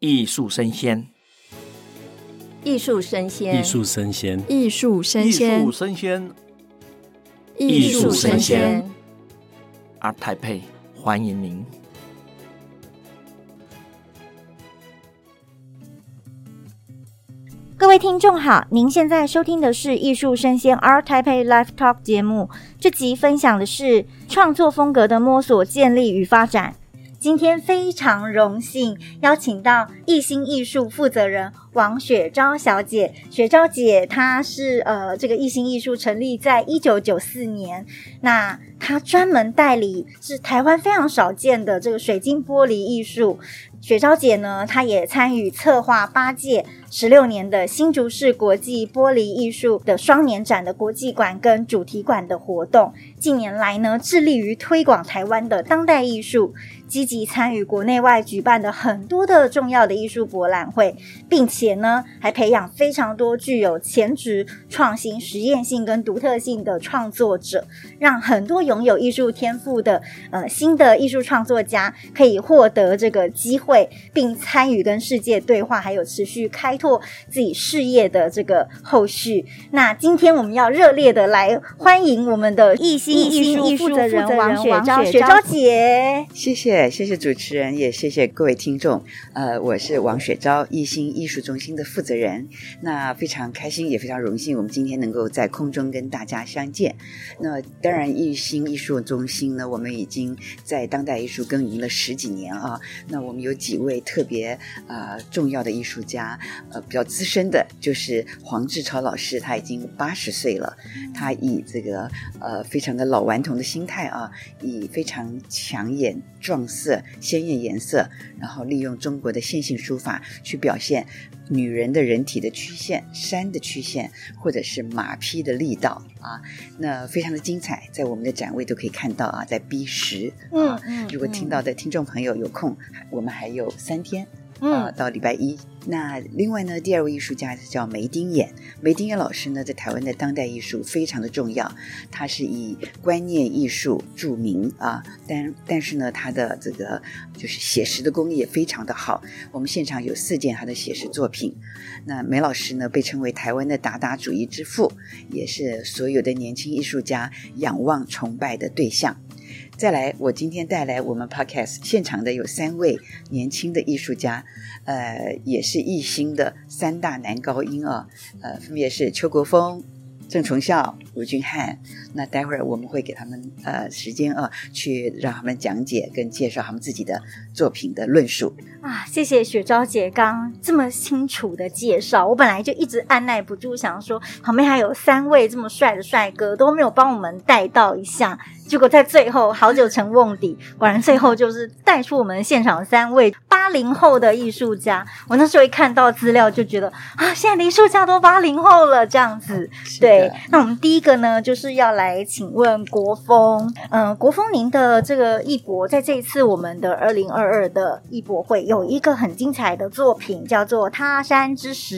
艺术生鲜，艺术生鲜，艺术生鲜，艺术生鲜，艺术生鲜，艺术声鲜。ART TAIPEI，欢迎您。各位听众好，您现在收听的是艺术生鲜 ART TAIPEI Live Talk 节目。这集分享的是创作风格的摸索、建立与发展。今天非常荣幸邀请到艺星艺术负责人王雪昭小姐。雪昭姐她是呃，这个艺星艺术成立在一九九四年，那她专门代理是台湾非常少见的这个水晶玻璃艺术。雪昭姐呢，她也参与策划八届十六年的新竹市国际玻璃艺术的双年展的国际馆跟主题馆的活动。近年来呢，致力于推广台湾的当代艺术。积极参与国内外举办的很多的重要的艺术博览会，并且呢，还培养非常多具有潜质、创新、实验性跟独特性的创作者，让很多拥有艺术天赋的呃新的艺术创作家可以获得这个机会，并参与跟世界对话，还有持续开拓自己事业的这个后续。那今天我们要热烈的来欢迎我们的艺兴艺术负责人王雪昭雪昭姐，谢谢。谢谢主持人，也谢谢各位听众。呃，我是王雪昭，艺兴艺术中心的负责人。那非常开心，也非常荣幸，我们今天能够在空中跟大家相见。那当然，艺兴艺术中心呢，我们已经在当代艺术耕耘了十几年啊。那我们有几位特别啊、呃、重要的艺术家，呃，比较资深的，就是黄志超老师，他已经八十岁了。他以这个呃非常的老顽童的心态啊，以非常抢眼撞色、鲜艳颜色，然后利用中国的线性书法去表现女人的人体的曲线、山的曲线，或者是马匹的力道啊，那非常的精彩，在我们的展位都可以看到啊，在 B 十啊，如果听到的听众朋友有空，我们还有三天。啊，到礼拜一。那另外呢，第二位艺术家叫梅丁眼。梅丁眼老师呢，在台湾的当代艺术非常的重要。他是以观念艺术著名啊，但但是呢，他的这个就是写实的工艺也非常的好。我们现场有四件他的写实作品。那梅老师呢，被称为台湾的达达主义之父，也是所有的年轻艺术家仰望崇拜的对象。再来，我今天带来我们 Podcast 现场的有三位年轻的艺术家，呃，也是艺心的三大男高音啊，呃，分别是邱国峰。郑崇孝、吴俊汉，那待会儿我们会给他们呃时间啊，去让他们讲解跟介绍他们自己的作品的论述啊。谢谢雪昭姐刚这么清楚的介绍，我本来就一直按捺不住，想说旁边还有三位这么帅的帅哥都没有帮我们带到一下，结果在最后好久成瓮底，果然最后就是带出我们现场三位八零后的艺术家。我那时候一看到资料就觉得啊，现在的艺术家都八零后了这样子，对。那我们第一个呢，就是要来请问国风，嗯、呃，国风，您的这个艺博在这一次我们的二零二二的艺博会有一个很精彩的作品，叫做《他山之石》。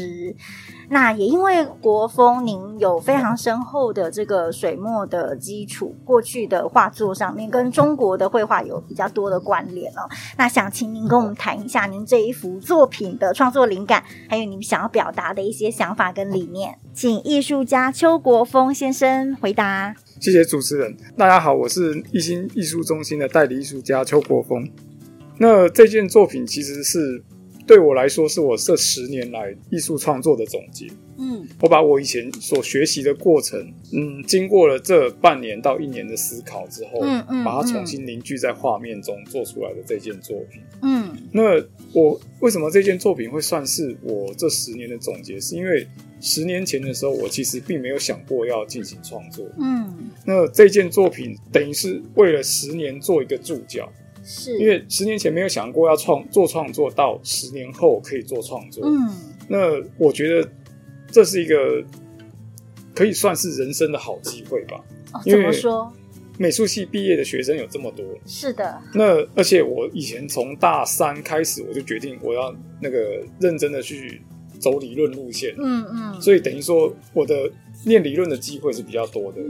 那也因为国风您有非常深厚的这个水墨的基础，过去的画作上面跟中国的绘画有比较多的关联哦。那想请您跟我们谈一下您这一幅作品的创作灵感，还有您想要表达的一些想法跟理念。请艺术家邱国峰先生回答。谢谢主持人。大家好，我是艺心艺术中心的代理艺术家邱国峰。那这件作品其实是。对我来说，是我这十年来艺术创作的总结。嗯，我把我以前所学习的过程，嗯，经过了这半年到一年的思考之后，嗯嗯，把它重新凝聚在画面中做出来的这件作品。嗯，那我为什么这件作品会算是我这十年的总结？是因为十年前的时候，我其实并没有想过要进行创作。嗯，那这件作品等于是为了十年做一个注脚。是因为十年前没有想过要创做创作，到十年后可以做创作。嗯，那我觉得这是一个可以算是人生的好机会吧。哦，怎么说？美术系毕业的学生有这么多。是的。那而且我以前从大三开始，我就决定我要那个认真的去走理论路线。嗯嗯。所以等于说，我的念理论的机会是比较多的。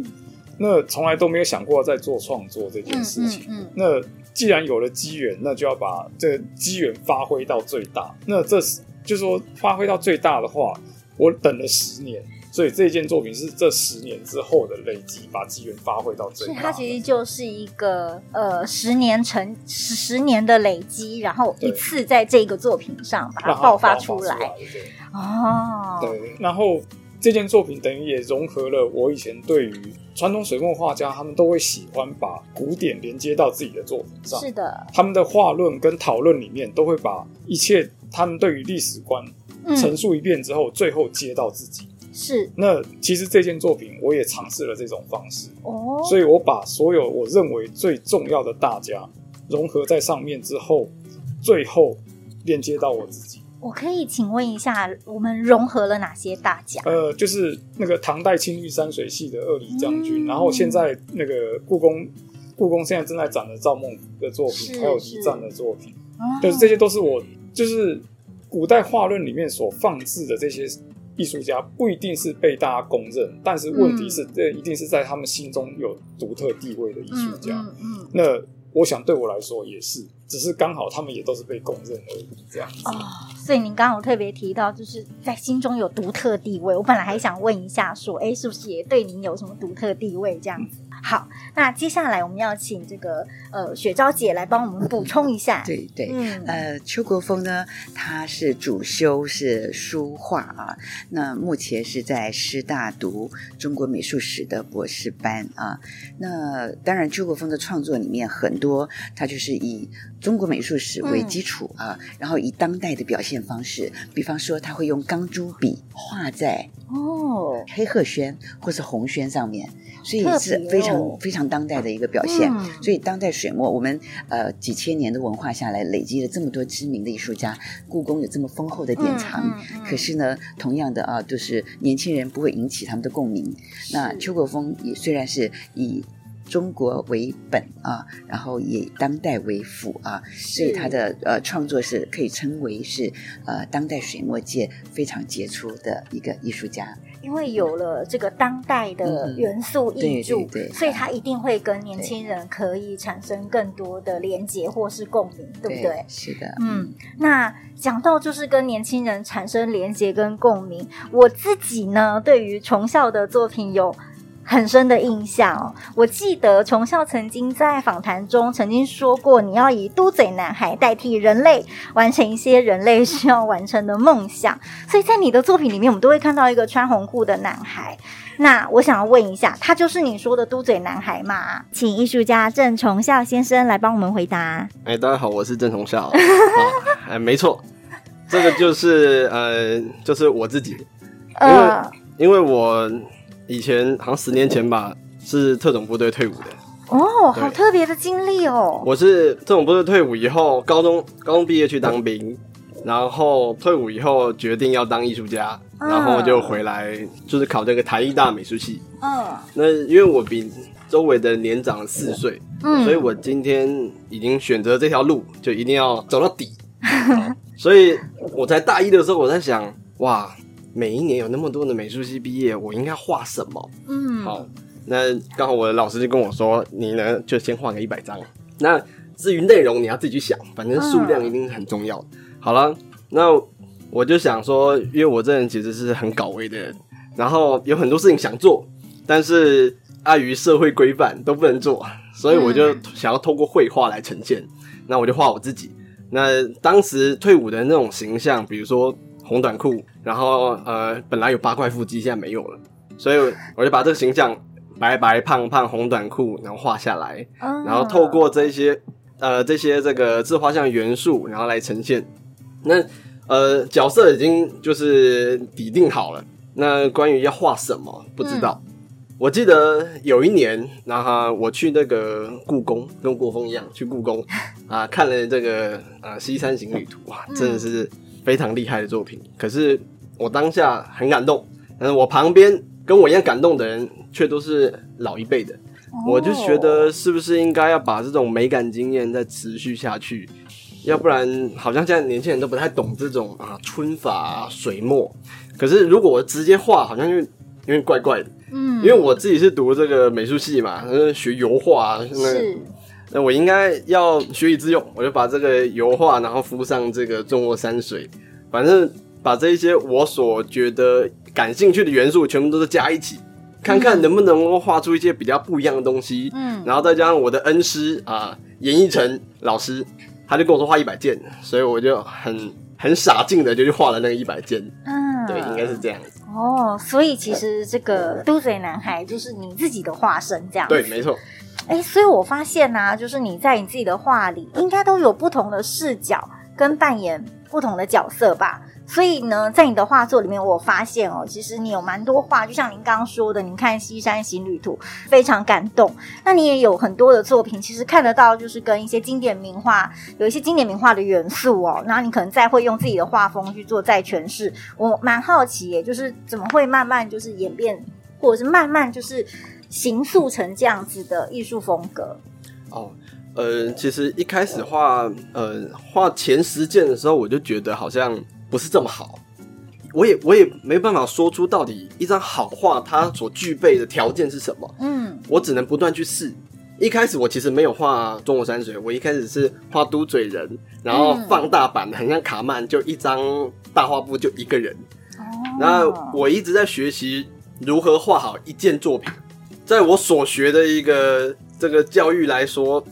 那从来都没有想过在做创作这件事情。嗯那既然有了机缘，那就要把这机缘发挥到最大。那这是就是说发挥到最大的话，我等了十年。所以这件作品是这十年之后的累积，把机缘发挥到最大。它其实就是一个呃十年成十十年的累积，然后一次在这个作品上把它爆发出来。出来哦，对。然后这件作品等于也融合了我以前对于传统水墨画家，他们都会喜欢把古典连接到自己的作品上。是的，他们的画论跟讨论里面都会把一切他们对于历史观陈述一遍之后，嗯、最后接到自己。是，那其实这件作品我也尝试了这种方式哦，所以我把所有我认为最重要的大家融合在上面之后，最后链接到我自己。我可以请问一下，我们融合了哪些大家？呃，就是那个唐代青玉山水系的二李将军，嗯、然后现在那个故宫，故宫现在正在展的赵孟頫的作品，还有李赞的作品，哦、就是这些都是我就是古代画论里面所放置的这些。艺术家不一定是被大家公认，但是问题是，这一定是在他们心中有独特地位的艺术家。嗯嗯嗯、那我想对我来说也是，只是刚好他们也都是被公认而已，这样子。哦，所以您刚刚特别提到，就是在心中有独特地位。我本来还想问一下，说，哎，是不是也对您有什么独特地位这样子？嗯好，那接下来我们要请这个呃雪昭姐来帮我们补充一下。对对，嗯，呃，邱国峰呢，他是主修是书画啊，那目前是在师大读中国美术史的博士班啊。那当然，邱国峰的创作里面很多，他就是以中国美术史为基础啊，嗯、然后以当代的表现方式，比方说他会用钢珠笔画在哦黑褐宣或是红宣上面。所以是非常、哦、非常当代的一个表现。嗯、所以当代水墨，我们呃几千年的文化下来，累积了这么多知名的艺术家，故宫有这么丰厚的典藏。可是呢，同样的啊，就是年轻人不会引起他们的共鸣。那邱国峰也虽然是以中国为本啊，然后以当代为辅啊，所以他的呃创作是可以称为是呃当代水墨界非常杰出的一个艺术家。因为有了这个当代的元素挹注，嗯、对对对，所以他一定会跟年轻人可以产生更多的连结或是共鸣，对，对不对？是的，嗯。那讲到就是跟年轻人产生连结跟共鸣，我自己呢，对于崇孝的作品有很深的印象哦，我记得崇孝曾经在访谈中曾经说过，你要以嘟嘴男孩代替人类，完成一些人类需要完成的梦想。所以在你的作品里面，我们都会看到一个穿红裤的男孩。那我想要问一下，他就是你说的嘟嘴男孩吗？请艺术家郑崇孝先生来帮我们回答。哎，大家好，我是郑崇孝。哎，没错，这个就是呃，就是我自己，因为、呃、因为我。以前好像十年前吧，是特种部队退伍的哦，好特别的经历哦。我是特种部队退伍以后，高中高中毕业去当兵，然后退伍以后决定要当艺术家，然后就回来就是考这个台艺大美术系。嗯，那因为我比周围的年长四岁，嗯，所以我今天已经选择这条路，就一定要走到底。所以我才大一的时候，我在想，哇。每一年有那么多的美术系毕业，我应该画什么？嗯，好，那刚好我的老师就跟我说，你呢就先画个一百张。那至于内容，你要自己去想，反正数量一定很重要。嗯、好了，那我就想说，因为我这人其实是很搞味的人，然后有很多事情想做，但是碍于社会规范都不能做，所以我就想要透过绘画来呈现。那我就画我自己。那当时退伍的那种形象，比如说。红短裤，然后呃，本来有八块腹肌，现在没有了，所以我就把这个形象白白胖胖红短裤，然后画下来，然后透过这些呃这些这个自画像元素，然后来呈现。那呃角色已经就是底定好了，那关于要画什么不知道。嗯、我记得有一年，然后我去那个故宫，跟国风一样去故宫啊、呃，看了这个啊、呃《西山行旅图》哇，真的是。非常厉害的作品，可是我当下很感动，但是我旁边跟我一样感动的人却都是老一辈的，哦、我就觉得是不是应该要把这种美感经验再持续下去，要不然好像现在年轻人都不太懂这种啊春法、啊、水墨，可是如果我直接画，好像就有点怪怪的，嗯，因为我自己是读这个美术系嘛，学油画，我应该要学以致用，我就把这个油画，然后敷上这个中国山水，反正把这一些我所觉得感兴趣的元素，全部都是加一起，看看能不能够画出一些比较不一样的东西。嗯，然后再加上我的恩师啊，严艺成老师，他就跟我说画一百件，所以我就很很傻劲的就去画了那个一百件。嗯，对，应该是这样子。哦，所以其实这个嘟嘴男孩就是你自己的化身，这样。对，没错。哎，所以我发现呢、啊，就是你在你自己的画里，应该都有不同的视角跟扮演不同的角色吧。所以呢，在你的画作里面，我发现哦，其实你有蛮多画，就像您刚刚说的，你看《西山行旅图》非常感动。那你也有很多的作品，其实看得到，就是跟一些经典名画有一些经典名画的元素哦。然后你可能再会用自己的画风去做再诠释。我蛮好奇耶，就是怎么会慢慢就是演变，或者是慢慢就是形塑成这样子的艺术风格？哦，呃，其实一开始画呃画前十件的时候，我就觉得好像。不是这么好，我也我也没办法说出到底一张好画它所具备的条件是什么。嗯，我只能不断去试。一开始我其实没有画中国山水，我一开始是画嘟嘴人，然后放大版的，很像卡曼，就一张大画布就一个人。哦，那我一直在学习如何画好一件作品。在我所学的一个这个教育来说，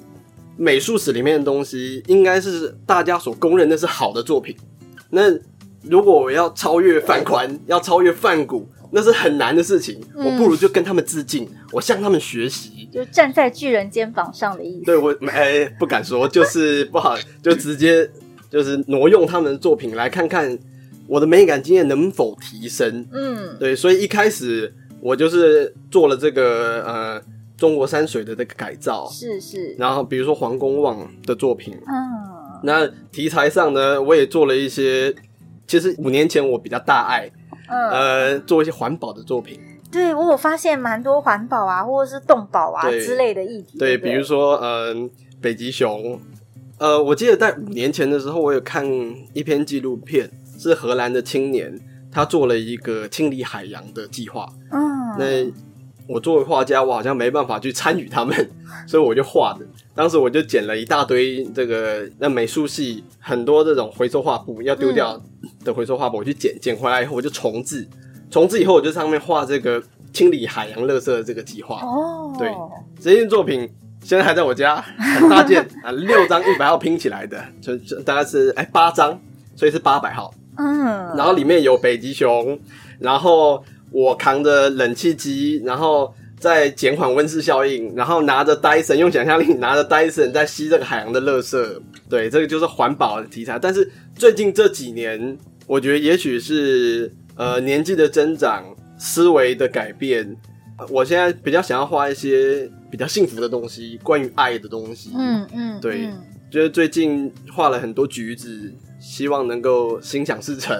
美术史里面的东西应该是大家所公认的是好的作品。那如果我要超越范宽，要超越范谷，那是很难的事情。嗯、我不如就跟他们致敬，我向他们学习，就站在巨人肩膀上的意思。对我，哎、欸，不敢说，就是 不好，就直接就是挪用他们的作品来看看我的美感经验能否提升。嗯，对，所以一开始我就是做了这个呃中国山水的这个改造，是是。然后比如说黄公望的作品，嗯。那题材上呢，我也做了一些。其实五年前我比较大爱，嗯、呃，做一些环保的作品。对，我有发现蛮多环保啊，或者是动保啊之类的议题。对，对，对，比如说，嗯、呃，北极熊。呃，我记得在五年前的时候，我有看一篇纪录片，是荷兰的青年，他做了一个清理海洋的计划。嗯，那。我作为画家，我好像没办法去参与他们，所以我就画的。当时我就捡了一大堆这个那美术系很多这种回收画布要丢掉的回收画布，我去捡，捡回来以后我就重置，重置以后我就上面画这个清理海洋垃圾的这个计划。哦，对，这件作品现在还在我家，很大件啊，六张一百号拼起来的，就就大概是哎八张，所以是八百号。嗯，然后里面有北极熊，然后。我扛着冷气机，然后再减缓温室效应，然后拿着 Dyson，用想象力拿着 Dyson 在吸这个海洋的垃圾。对，这个就是环保的题材。但是最近这几年，我觉得也许是呃年纪的增长、思维的改变，我现在比较想要画一些比较幸福的东西，关于爱的东西。嗯嗯，对，嗯、就是最近画了很多橘子，希望能够心想事成。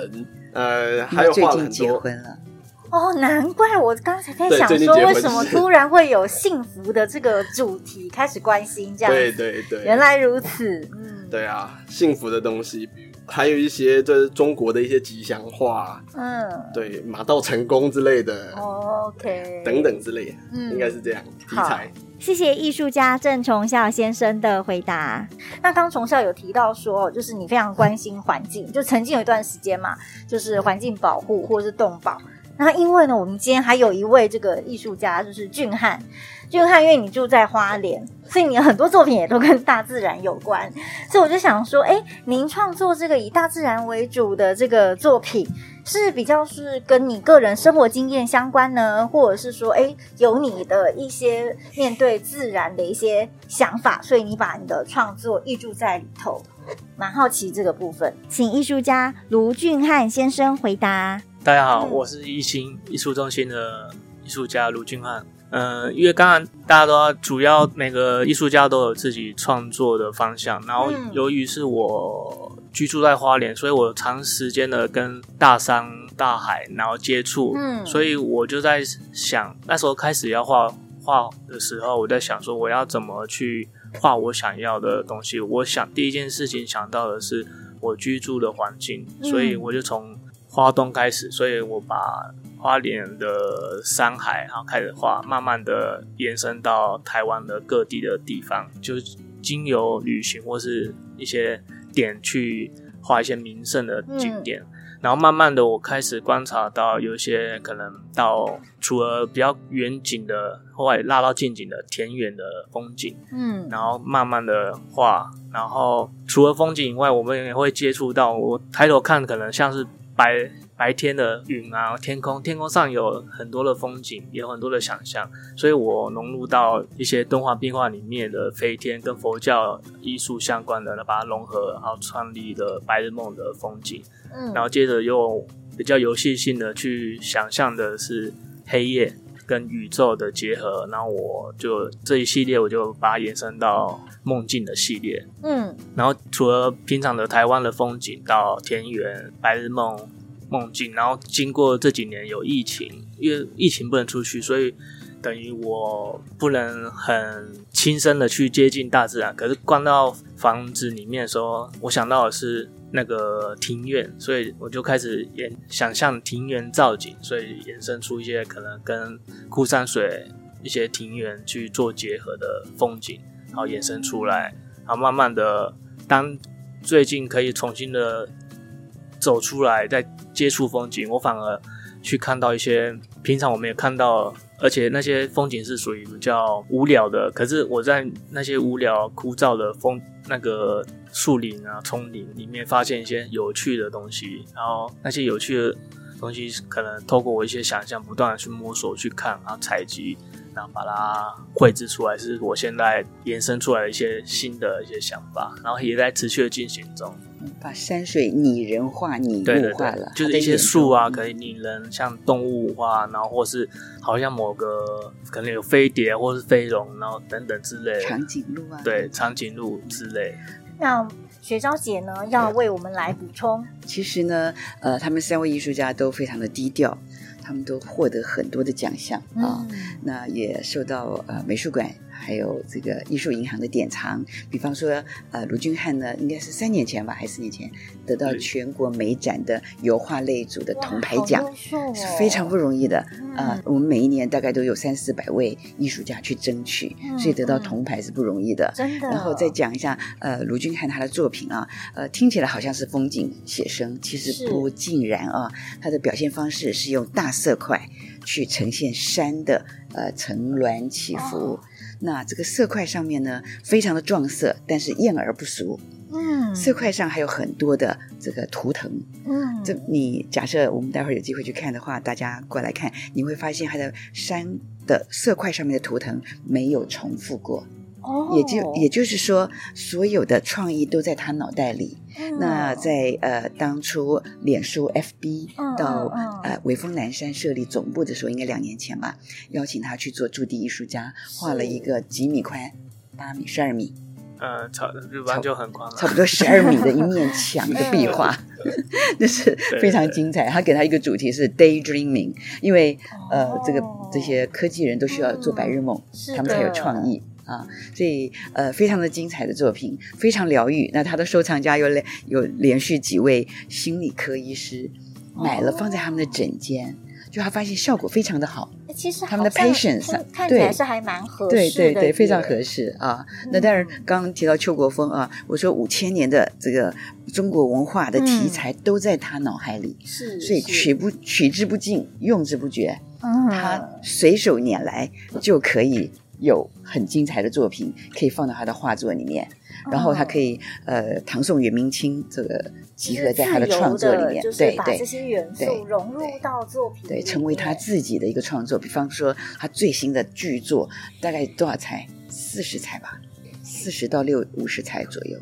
呃，还有画了很多。哦，难怪我刚才在想说，为什么突然会有幸福的这个主题开始关心这样？对对对，原来如此。嗯，对啊，幸福的东西，还有一些就是中国的一些吉祥话，嗯，对，马到成功之类的，OK，等等之类的，嗯，应该是这样题材。谢谢艺术家郑崇孝先生的回答。那刚崇孝有提到说，就是你非常关心环境，就曾经有一段时间嘛，就是环境保护或者是动保。那因为呢，我们今天还有一位这个艺术家，就是俊汉。俊汉，因为你住在花莲，所以你很多作品也都跟大自然有关。所以我就想说，哎，您创作这个以大自然为主的这个作品，是比较是跟你个人生活经验相关呢，或者是说，哎，有你的一些面对自然的一些想法，所以你把你的创作挹注在里头。蛮好奇这个部分，请艺术家卢俊汉先生回答。大家好，我是一心艺术中心的艺术家卢俊汉。嗯、呃，因为刚刚大家都要主要每个艺术家都有自己创作的方向，然后由于是我居住在花莲，所以我长时间的跟大山、大海然后接触，嗯，所以我就在想，那时候开始要画画的时候，我在想说我要怎么去画我想要的东西。我想第一件事情想到的是我居住的环境，所以我就从花东开始，所以我把花莲的山海，然后开始画，慢慢的延伸到台湾的各地的地方，就是经由旅行或是一些点去画一些名胜的景点。嗯。然后慢慢的，我开始观察到有一些可能到除了比较远景的，后来拉到近景的田园的风景，嗯，然后慢慢的画，然后除了风景以外，我们也会接触到，我抬头看可能像是白。白天的云啊，天空，天空上有很多的风景，也有很多的想象，所以我融入到一些敦煌壁画里面的飞天跟佛教艺术相关的，把它融合，然后创立了白日梦的风景。嗯，然后接着又比较游戏性的去想象的是黑夜跟宇宙的结合，然后我就这一系列我就把它延伸到梦境的系列。嗯，然后除了平常的台湾的风景，到田园、白日梦。梦境，然后经过这几年有疫情，因为疫情不能出去，所以等于我不能很亲身的去接近大自然。可是关到房子里面的时候，我想到的是那个庭院，所以我就开始演想象庭园造景，所以衍生出一些可能跟枯山水一些庭园去做结合的风景，然后衍生出来，然后慢慢的，当最近可以重新的走出来，再接触风景，我反而去看到一些平常我没有看到，而且那些风景是属于比较无聊的。可是我在那些无聊枯燥的风那个树林啊、丛林里面，发现一些有趣的东西。然后那些有趣的东西，可能透过我一些想象，不断的去摸索、去看，然后采集。然后把它绘制出来，是我现在延伸出来的一些新的一些想法，然后也在持续的进行中。把山水拟人化、拟物化了，就是一些树啊，可以拟人，像动物化，然后或是好像某个可能有飞碟或是飞龙，然后等等之类的长颈鹿啊，对，长颈鹿之类。那学昭姐呢，要为我们来补充。其实呢，呃，他们三位艺术家都非常的低调。他们都获得很多的奖项啊，嗯、那也受到呃美术馆。还有这个艺术银行的典藏，比方说，呃，卢俊汉呢，应该是三年前吧，还是四年前得到全国美展的油画类组的铜牌奖，哦、是非常不容易的。啊、嗯呃，我们每一年大概都有三四百位艺术家去争取，嗯、所以得到铜牌是不容易的。真的。然后再讲一下，呃，卢俊汉他的作品啊，呃，听起来好像是风景写生，其实不尽然啊。他的表现方式是用大色块去呈现山的呃层峦起伏。哦那这个色块上面呢，非常的撞色，但是艳而不俗。嗯，色块上还有很多的这个图腾。嗯，这你假设我们待会儿有机会去看的话，大家过来看，你会发现它的山的色块上面的图腾没有重复过。哦，也就也就是说，所有的创意都在他脑袋里。嗯、那在呃当初脸书 FB 到、嗯嗯、呃微风南山设立总部的时候，应该两年前吧，邀请他去做驻地艺术家，画了一个几米宽，八米十二米，呃，差日班就很宽了，差不多十二米的一面墙的壁画 那是非常精彩。他给他一个主题是 Daydreaming，因为呃这个这些科技人都需要做白日梦，嗯、他们才有创意。啊，所以呃，非常的精彩的作品，非常疗愈。那他的收藏家有连有连续几位心理科医师买了放在他们的诊间，就他发现效果非常的好。其实他们的 patience 看起来是还蛮合适的，对对对，非常合适啊。那当然，刚刚提到邱国峰啊，我说五千年的这个中国文化的题材都在他脑海里，是，所以取不取之不尽，用之不绝，嗯他随手拈来就可以。有很精彩的作品可以放到他的画作里面，哦、然后他可以呃唐宋元明清这个集合在他的创作里面，对对，把这些元素融入到作品对，对，成为他自己的一个创作。比方说他最新的巨作，大概多少彩？四十彩吧，四十到六五十彩左右，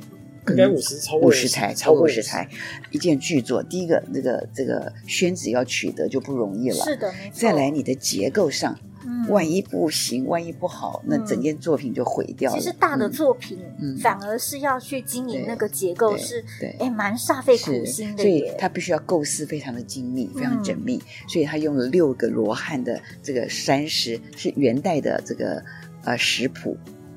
应该五十超过五十台，超过五十台，一件巨作。第一个，那个这个宣纸要取得就不容易了，是的，再来，你的结构上。万一不行，万一不好，那整件作品就毁掉了。其实大的作品，反而是要去经营那个结构，是哎蛮煞费苦心的。所以他必须要构思非常的精密，非常缜密。所以他用了六个罗汉的这个山石，是元代的这个呃石谱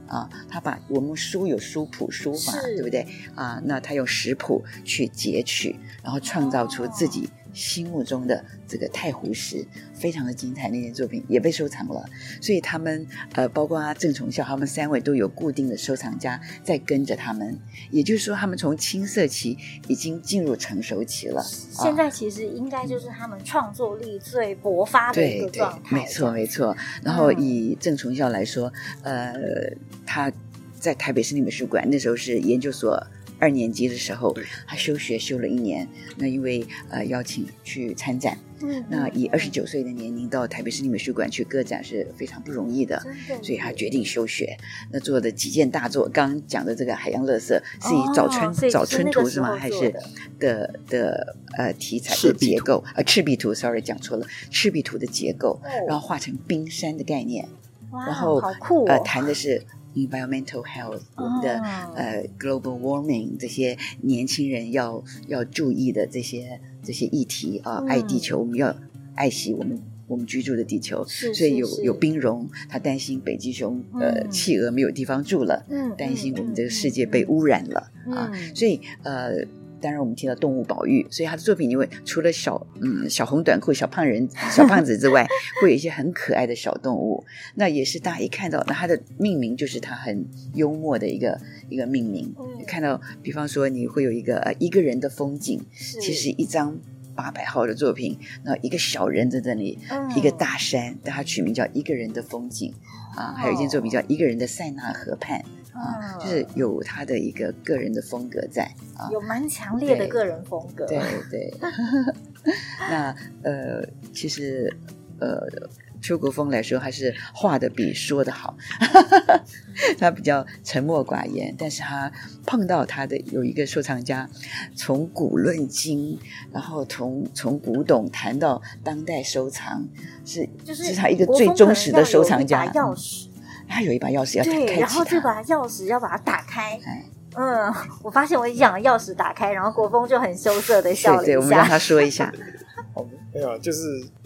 啊。他把我们书有书谱书法，对不对啊？那他用食谱去截取，然后创造出自己心目中的这个太湖石，非常的精彩。那件作品也被收藏了，所以他们呃，包括郑崇孝，他们三位都有固定的收藏家在跟着他们。也就是说，他们从青涩期已经进入成熟期了。现在其实应该就是他们创作力最勃发的一个状态。没错，没错。然后以郑崇孝来说，呃，他在台北市立美术馆那时候是研究所。二年级的时候，他休学休了一年。那因为呃邀请去参展，嗯，那以二十九岁的年龄到台北市立美术馆去个展是非常不容易的，所以他决定休学。那做的几件大作，刚刚讲的这个海洋垃圾，是以早春、哦、早春图是吗？还是的的呃题材的结构？呃赤壁图，sorry 讲错了，赤壁图的结构，哦、然后画成冰山的概念，哇然后呃谈的是。Environmental health，我们的、oh. 呃 global warming 这些年轻人要要注意的这些这些议题啊，爱地球，我们要爱惜我们我们居住的地球，是是是所以有有冰融，他担心北极熊呃企鹅没有地方住了，嗯，担心我们这个世界被污染了、嗯、啊，所以呃。当然，我们提到动物保育，所以他的作品因为除了小嗯小红短裤、小胖人、小胖子之外，会有一些很可爱的小动物。那也是大家一看到，那它的命名就是它很幽默的一个一个命名。嗯、看到，比方说你会有一个呃一个人的风景，其实一张八百号的作品，那一个小人在这里，嗯、一个大山，但它取名叫《一个人的风景》啊，还有一件作品叫《一个人的塞纳河畔》。啊，就是有他的一个个人的风格在啊，有蛮强烈的个人风格。对对，对 那呃，其实呃，邱国峰来说，还是画的比说的好。他比较沉默寡言，但是他碰到他的有一个收藏家，从古论今，然后从从古董谈到当代收藏，是就是是他一个最忠实的收藏家。钥匙。他有一把钥匙要打开，对，然后这把钥匙要把它打开。嗯，我发现我一讲钥匙打开，然后国峰就很羞涩的笑了一下。对，对，我们让他说一下。哦，没有，就是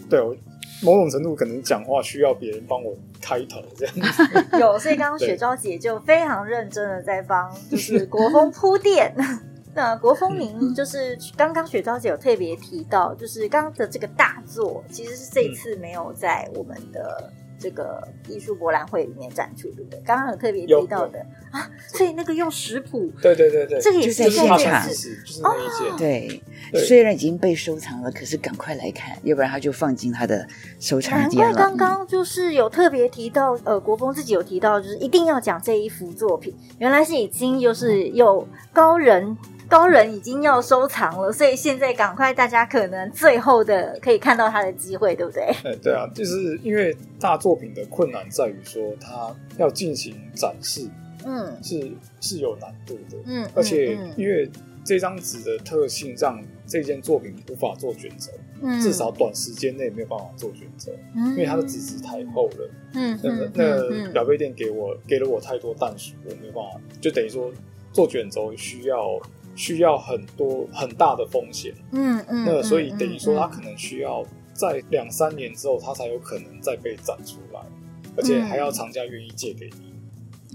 对我某种程度可能讲话需要别人帮我开头这样子。有，所以刚刚雪昭姐就非常认真的在帮就是 国风铺垫。那国风，您就是刚刚雪昭姐有特别提到，就是刚刚的这个大作，其实是这次没有在我们的。这个艺术博览会里面展出，对不对？刚刚有特别提到的啊，所以那个用食谱，对对对对，这个也是在现场，就是那一件，对。虽然已经被收藏了，可是赶快来看，要不然他就放进他的收藏间了。难怪刚刚就是有特别提到，呃，国风自己有提到，就是一定要讲这一幅作品，原来是已经就是有高人。高人已经要收藏了，所以现在赶快，大家可能最后的可以看到他的机会，对不对？哎，对啊，就是因为大作品的困难在于说，它要进行展示，嗯，是是有难度的，嗯，而且因为这张纸的特性，让这件作品无法做选择，嗯，至少短时间内没有办法做选择，嗯，因为它的纸质太厚了，嗯，那那表背店给我给了我太多但书，我没有办法，就等于说做卷轴需要。需要很多很大的风险，嗯嗯，那所以等于说他可能需要在两三年之后，他才有可能再被展出来，而且还要厂家愿意借给你。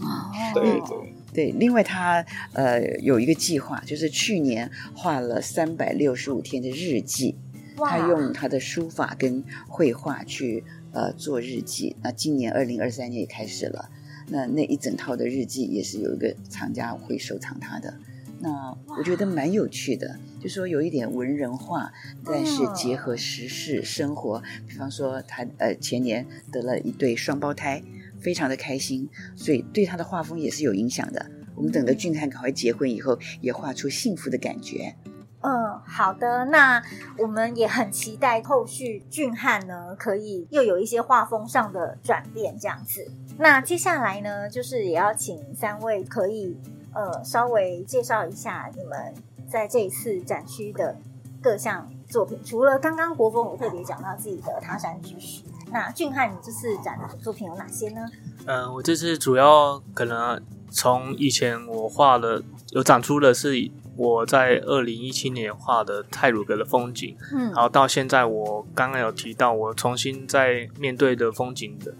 哦，对对对。另外他呃有一个计划，就是去年画了三百六十五天的日记，他用他的书法跟绘画去呃做日记。那今年二零二三年也开始了，那那一整套的日记也是有一个厂家会收藏他的。那我觉得蛮有趣的，就说有一点文人画，但是结合时事生活。比方说他呃前年得了一对双胞胎，非常的开心，所以对他的画风也是有影响的。我们等着俊汉赶快结婚以后，也画出幸福的感觉。嗯，好的，那我们也很期待后续俊汉呢可以又有一些画风上的转变这样子。那接下来呢，就是也要请三位可以。呃，稍微介绍一下你们在这一次展区的各项作品。除了刚刚国风有特别讲到自己的他山之石，那俊汉，你这次展的作品有哪些呢？嗯、呃，我这次主要可能从以前我画的有展出的是我在二零一七年画的泰鲁格的风景，嗯，然后到现在我刚刚有提到我重新在面对的风景的。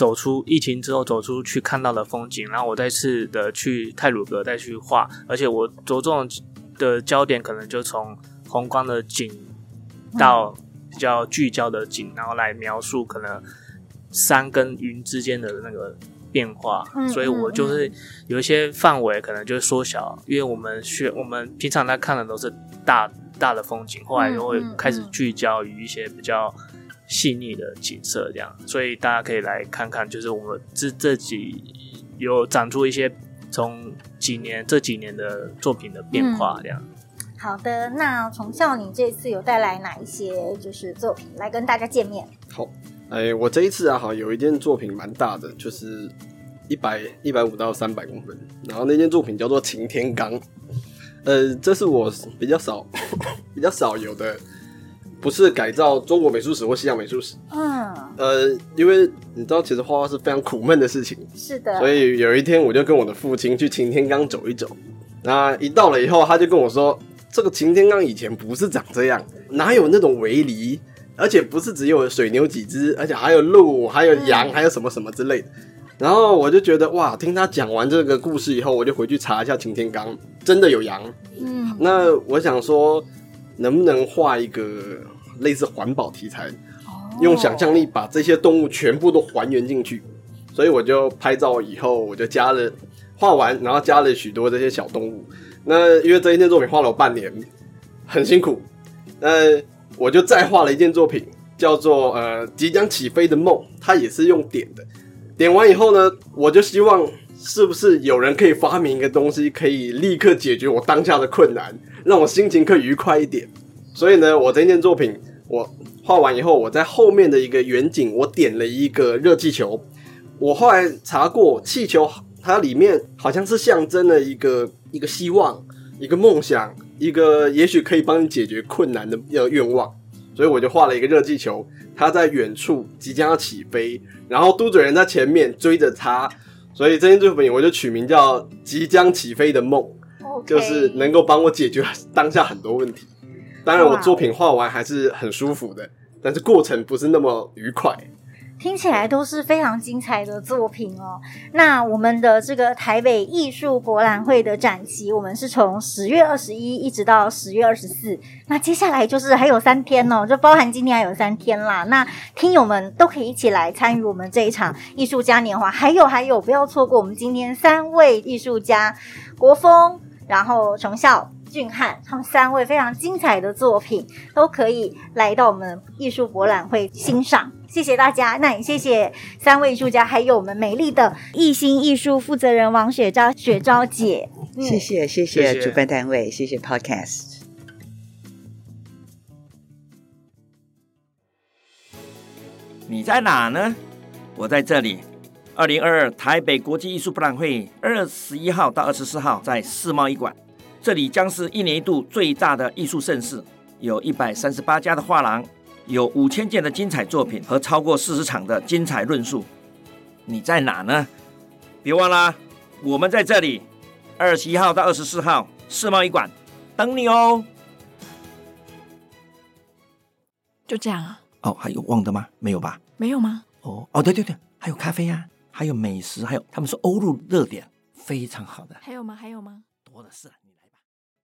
走出疫情之后，走出去看到的风景，然后我再次的去泰鲁阁再去画，而且我着重的焦点可能就从宏观的景到比较聚焦的景，然后来描述可能山跟云之间的那个变化。嗯、所以我就是有一些范围可能就缩小，因为我们学我们平常在看的都是大大的风景，后来就会开始聚焦于一些比较细腻的景色，这样。所以大家可以来看看，就是我们这这几有长出一些从几年这几年的作品的变化，这样。嗯好的，那从孝，你这次有带来哪一些就是作品来跟大家见面？好，哎，我这一次啊，好有一件作品蛮大的，就是一百一百五到三百公分，然后那件作品叫做擎天岗，呃，这是我比较少 比较少有的，不是改造中国美术史或西洋美术史，嗯，呃，因为你知道，其实画画是非常苦闷的事情，是的，所以有一天我就跟我的父亲去擎天岗走一走，那一到了以后，他就跟我说。这个擎天岗以前不是长这样，哪有那种围篱？而且不是只有水牛几只，而且还有鹿，还有羊，嗯、还有什么什么之类的。然后我就觉得哇，听他讲完这个故事以后，我就回去查一下擎天岗，真的有羊。嗯，那我想说，能不能画一个类似环保题材，哦、用想象力把这些动物全部都还原进去？所以我就拍照以后，我就加了画完，然后加了许多这些小动物。那因为这一件作品画了我半年，很辛苦。那我就再画了一件作品，叫做呃即将起飞的梦，它也是用点的。点完以后呢，我就希望是不是有人可以发明一个东西，可以立刻解决我当下的困难，让我心情可以愉快一点。所以呢，我这件作品我画完以后，我在后面的一个远景，我点了一个热气球。我后来查过，气球它里面好像是象征了一个。一个希望，一个梦想，一个也许可以帮你解决困难的呃愿望，所以我就画了一个热气球，它在远处即将要起飞，然后嘟嘴人在前面追着它，所以这件作品我就取名叫《即将起飞的梦》，Okay. 就是能够帮我解决当下很多问题。当然，我作品画完还是很舒服的，但是过程不是那么愉快。听起来都是非常精彩的作品哦。那我们的这个台北艺术博览会的展期，我们是从十月二十一一直到十月二十四。那接下来就是还有三天哦，就包含今天还有三天啦。那听友们都可以一起来参与我们这一场艺术嘉年华。还有还有，不要错过我们今天三位艺术家国峰，然后崇孝、俊翰，他们三位非常精彩的作品都可以来到我们艺术博览会欣赏。谢谢大家，那也谢谢三位艺术家，还有我们美丽的艺兴艺术负责人王雪昭，雪昭姐。嗯、谢谢谢谢主办单位，谢谢 Podcast。你在哪呢？我在这里。二零二二台北国际艺术博览会，二十一号到二十四号在世贸一馆，这里将是一年一度最大的艺术盛事，有一百三十八家的画廊。有五千件的精彩作品和超过四十场的精彩论述，你在哪呢？别忘了，我们在这里，二十一号到二十四号世贸一馆等你哦。就这样啊？哦，还有忘的吗？没有吧？没有吗？哦哦，对对对，还有咖啡啊，还有美食，还有他们说欧陆热点，非常好的。还有吗？还有吗？多的是。